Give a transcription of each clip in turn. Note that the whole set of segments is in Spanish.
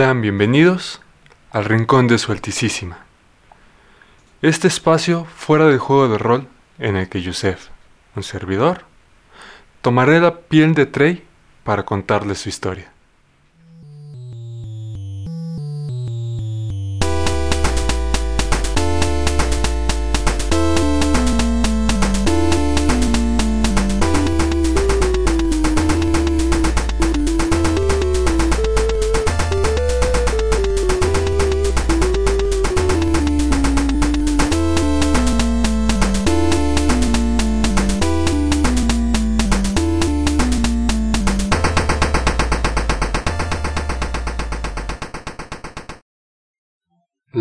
Sean bienvenidos al Rincón de Su Altísima. Este espacio fuera del juego de rol en el que Yusef, un servidor, tomaré la piel de Trey para contarle su historia.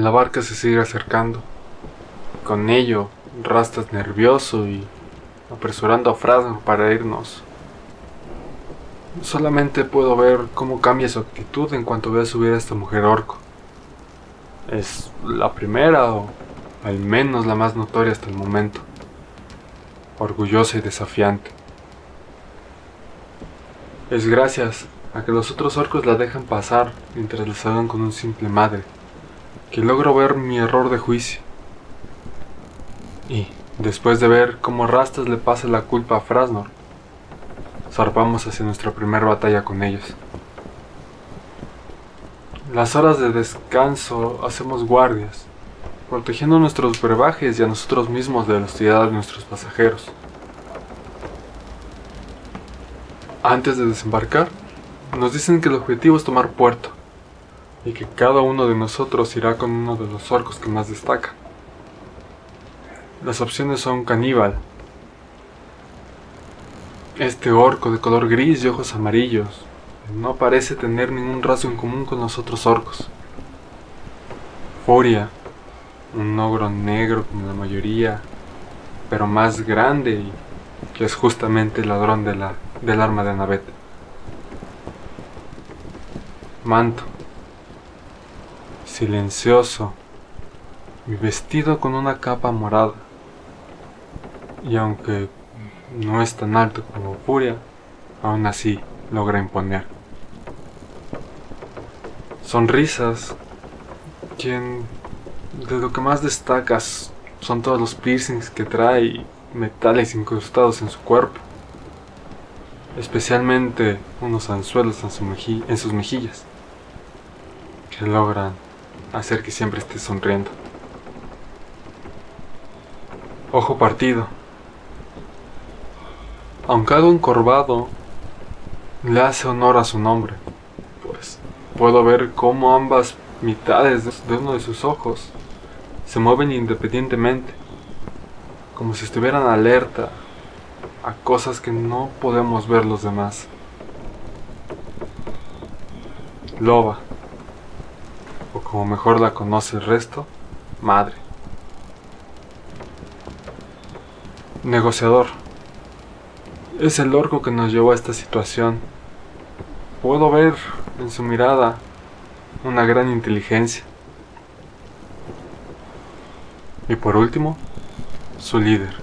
La barca se sigue acercando. Con ello, Rastas nervioso y apresurando a Frasno para irnos. Solamente puedo ver cómo cambia su actitud en cuanto ve subir a esta mujer orco. Es la primera o al menos la más notoria hasta el momento. Orgullosa y desafiante. Es gracias a que los otros orcos la dejan pasar mientras la saludan con un simple madre que logro ver mi error de juicio. Y, después de ver cómo Rastas le pasa la culpa a Frasnor, zarpamos hacia nuestra primera batalla con ellos. Las horas de descanso hacemos guardias, protegiendo nuestros brebajes y a nosotros mismos de la hostilidad de nuestros pasajeros. Antes de desembarcar, nos dicen que el objetivo es tomar puerto y que cada uno de nosotros irá con uno de los orcos que más destaca. Las opciones son caníbal, este orco de color gris y ojos amarillos no parece tener ningún rasgo en común con los otros orcos. Furia, un ogro negro como la mayoría, pero más grande y que es justamente el ladrón de la, del arma de Anabet. Manto, silencioso y vestido con una capa morada. Y aunque no es tan alto como Furia, aún así logra imponer. Sonrisas, quien de lo que más destacas son todos los piercings que trae metales incrustados en su cuerpo, especialmente unos anzuelos en, en sus mejillas, que logran hacer que siempre esté sonriendo. Ojo partido. Aunque algo encorvado, le hace honor a su nombre, pues puedo ver cómo ambas mitades de uno de sus ojos se mueven independientemente, como si estuvieran alerta a cosas que no podemos ver los demás. Loba como mejor la conoce el resto, madre. Negociador. Es el orco que nos llevó a esta situación. Puedo ver en su mirada una gran inteligencia. Y por último, su líder,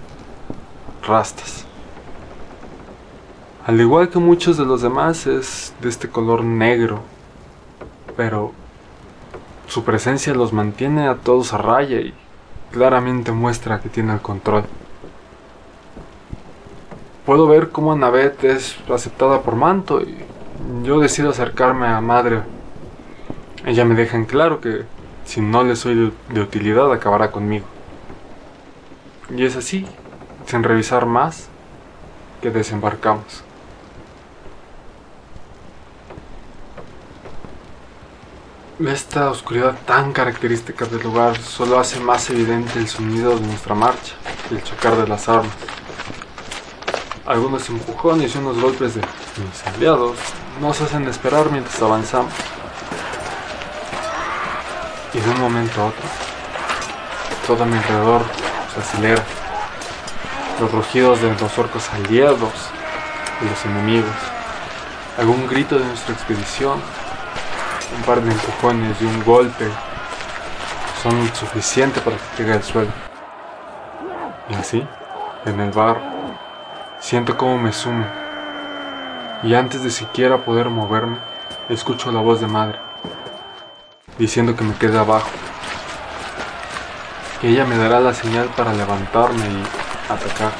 Rastas. Al igual que muchos de los demás es de este color negro, pero su presencia los mantiene a todos a raya y claramente muestra que tiene el control. Puedo ver cómo Annabeth es aceptada por Manto y yo decido acercarme a Madre. Ella me deja en claro que si no le soy de utilidad acabará conmigo. Y es así, sin revisar más, que desembarcamos. Esta oscuridad tan característica del lugar solo hace más evidente el sonido de nuestra marcha y el chocar de las armas. Algunos empujones y unos golpes de mis aliados nos hacen esperar mientras avanzamos. Y de un momento a otro, todo a mi alrededor se acelera. Los rugidos de los orcos aliados y los enemigos. Algún grito de nuestra expedición un par de empujones y un golpe son suficientes para que caiga al suelo. Y así, en el bar, siento cómo me sume. Y antes de siquiera poder moverme, escucho la voz de madre. diciendo que me quede abajo, que ella me dará la señal para levantarme y atacar.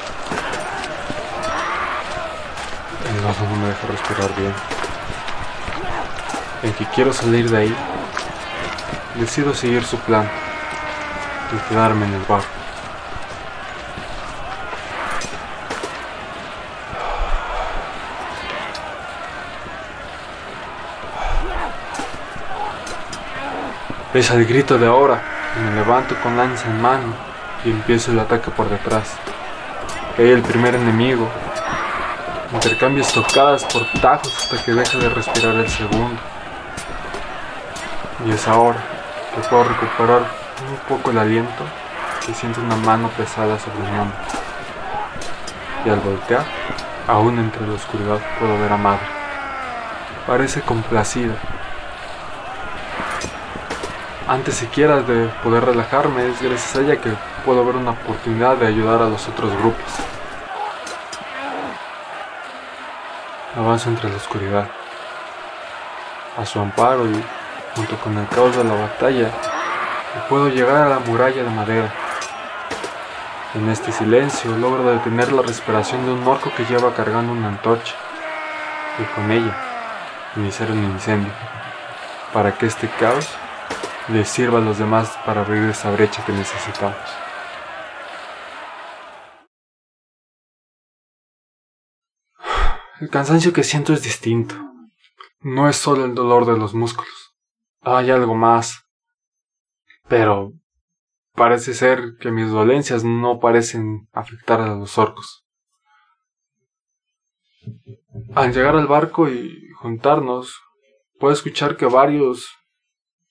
El oso no me deja respirar bien. En que quiero salir de ahí, decido seguir su plan y quedarme en el barco. Es el grito de ahora y me levanto con lanza en mano y empiezo el ataque por detrás. El primer enemigo. Intercambio estocadas por tajos hasta que deja de respirar el segundo. Y es ahora que puedo recuperar un poco el aliento y siento una mano pesada sobre mi hombro. Y al voltear, aún entre la oscuridad puedo ver a Madre. Parece complacida antes siquiera de poder relajarme, es gracias a ella que puedo ver una oportunidad de ayudar a los otros grupos. Avanzo entre la oscuridad, a su amparo y junto con el caos de la batalla, puedo llegar a la muralla de madera. En este silencio logro detener la respiración de un orco que lleva cargando una antorcha y con ella iniciar un incendio para que este caos les sirva a los demás para abrir esa brecha que necesitamos. El cansancio que siento es distinto. No es solo el dolor de los músculos. Hay algo más. Pero parece ser que mis dolencias no parecen afectar a los orcos. Al llegar al barco y juntarnos, puedo escuchar que varios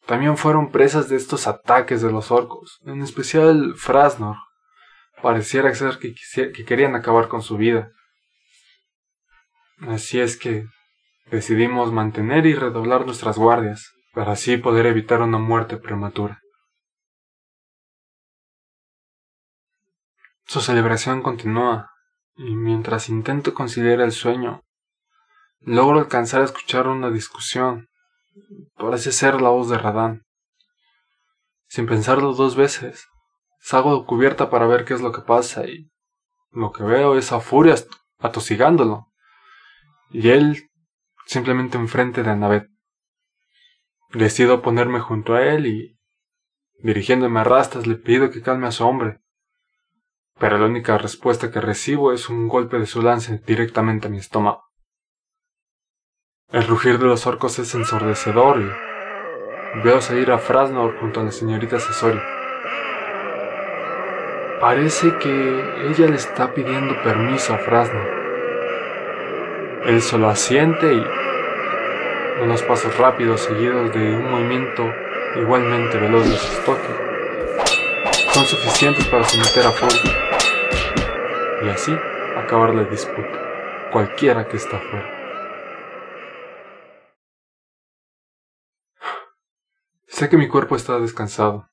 también fueron presas de estos ataques de los orcos, en especial Frasnor. Pareciera ser que, que querían acabar con su vida. Así es que decidimos mantener y redoblar nuestras guardias, para así poder evitar una muerte prematura. Su celebración continúa, y mientras intento conciliar el sueño, logro alcanzar a escuchar una discusión Parece ser la voz de Radán. Sin pensarlo dos veces, salgo de cubierta para ver qué es lo que pasa y lo que veo es a Furia atosigándolo. Y él simplemente enfrente de Annabeth. Decido ponerme junto a él y, dirigiéndome a rastas, le pido que calme a su hombre. Pero la única respuesta que recibo es un golpe de su lance directamente a mi estómago. El rugir de los orcos es ensordecedor y veo salir a Frasnor junto a la señorita Cesori. Parece que ella le está pidiendo permiso a Frasnor. Él solo asiente y unos pasos rápidos seguidos de un movimiento igualmente veloz de su estoque son suficientes para someter a Fury y así acabar la disputa, cualquiera que está fuera. Sé que mi cuerpo está descansado,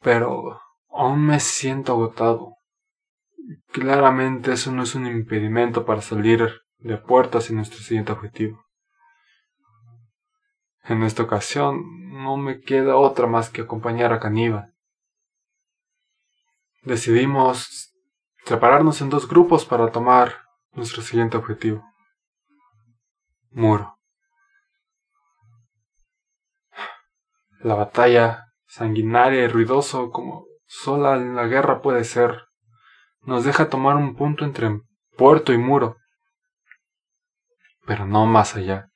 pero aún me siento agotado. Claramente eso no es un impedimento para salir de puerta hacia nuestro siguiente objetivo. En esta ocasión no me queda otra más que acompañar a Caníbal. Decidimos separarnos en dos grupos para tomar nuestro siguiente objetivo. Muro. La batalla, sanguinaria y ruidoso como sola en la guerra puede ser, nos deja tomar un punto entre puerto y muro, pero no más allá.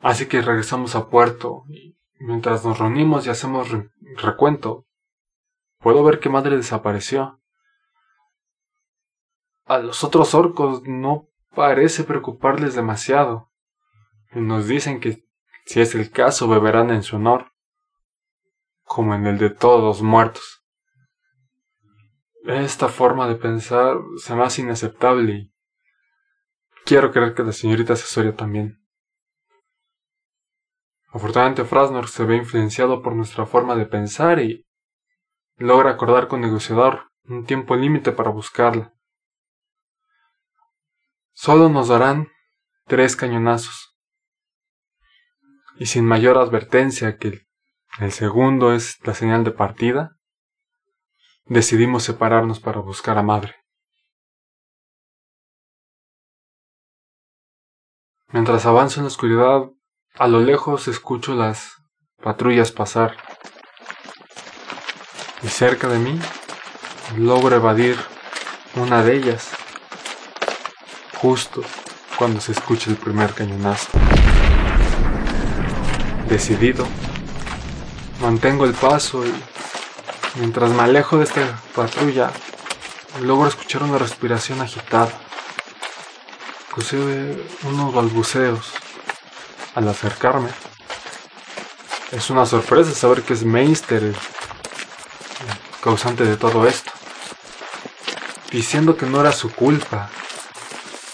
Así que regresamos a puerto y mientras nos reunimos y hacemos recuento, puedo ver que Madre desapareció. A los otros orcos no parece preocuparles demasiado. Nos dicen que si es el caso beberán en su honor, como en el de todos los muertos. Esta forma de pensar se me hace inaceptable y quiero creer que la señorita asesoria también. Afortunadamente Frasnor se ve influenciado por nuestra forma de pensar y logra acordar con negociador un tiempo límite para buscarla. Solo nos darán tres cañonazos. Y sin mayor advertencia que el segundo es la señal de partida, decidimos separarnos para buscar a madre. Mientras avanzo en la oscuridad, a lo lejos escucho las patrullas pasar. Y cerca de mí logro evadir una de ellas, justo cuando se escucha el primer cañonazo. Decidido, mantengo el paso y mientras me alejo de esta patrulla, logro escuchar una respiración agitada, inclusive unos balbuceos. Al acercarme, es una sorpresa saber que es Meister el causante de todo esto, diciendo que no era su culpa,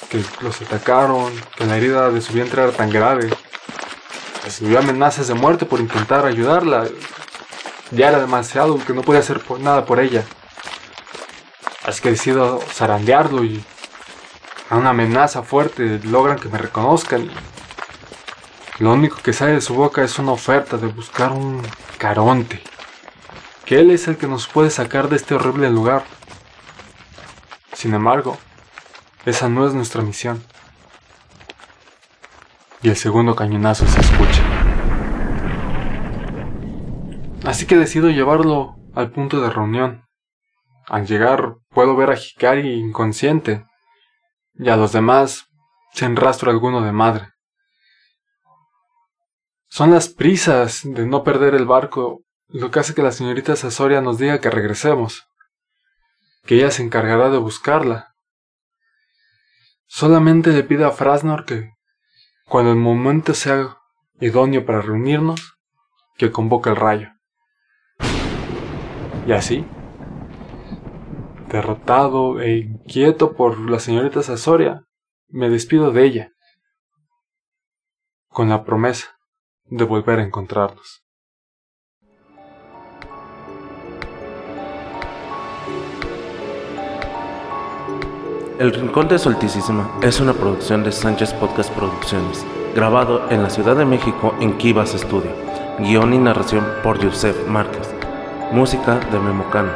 que los atacaron, que la herida de su vientre era tan grave, recibió amenazas de muerte por intentar ayudarla, ya era demasiado, que no podía hacer nada por ella. Así que decido zarandearlo y a una amenaza fuerte logran que me reconozcan. Lo único que sale de su boca es una oferta de buscar un caronte. Que él es el que nos puede sacar de este horrible lugar. Sin embargo, esa no es nuestra misión. Y el segundo cañonazo se escucha. Así que decido llevarlo al punto de reunión. Al llegar puedo ver a Hikari inconsciente y a los demás sin rastro alguno de madre. Son las prisas de no perder el barco lo que hace que la señorita Sasoria nos diga que regresemos, que ella se encargará de buscarla. Solamente le pide a Frasnor que, cuando el momento sea idóneo para reunirnos, que convoque el rayo. Y así, derrotado e inquieto por la señorita Sasoria, me despido de ella, con la promesa de volver a encontrarnos. El Rincón de Solticísima es una producción de Sánchez Podcast Producciones, grabado en la Ciudad de México en Kivas Studio. Guión y narración por Yusef Márquez. Música de Memocano.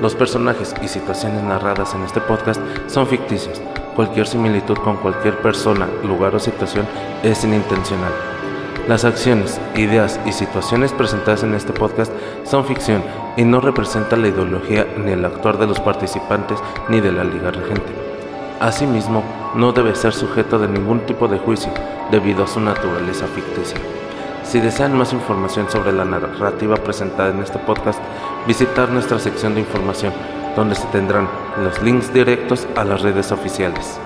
Los personajes y situaciones narradas en este podcast son ficticios. Cualquier similitud con cualquier persona, lugar o situación es inintencional. Las acciones, ideas y situaciones presentadas en este podcast son ficción y no representan la ideología ni el actuar de los participantes ni de la liga regente. Asimismo, no debe ser sujeto de ningún tipo de juicio debido a su naturaleza ficticia. Si desean más información sobre la narrativa presentada en este podcast, visitar nuestra sección de información, donde se tendrán los links directos a las redes oficiales.